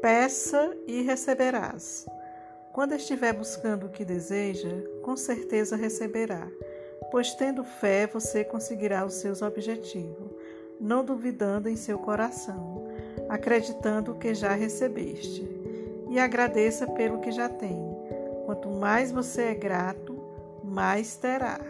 Peça e receberás. Quando estiver buscando o que deseja, com certeza receberá, pois tendo fé você conseguirá os seus objetivos, não duvidando em seu coração, acreditando que já recebeste. E agradeça pelo que já tem. Quanto mais você é grato, mais terá.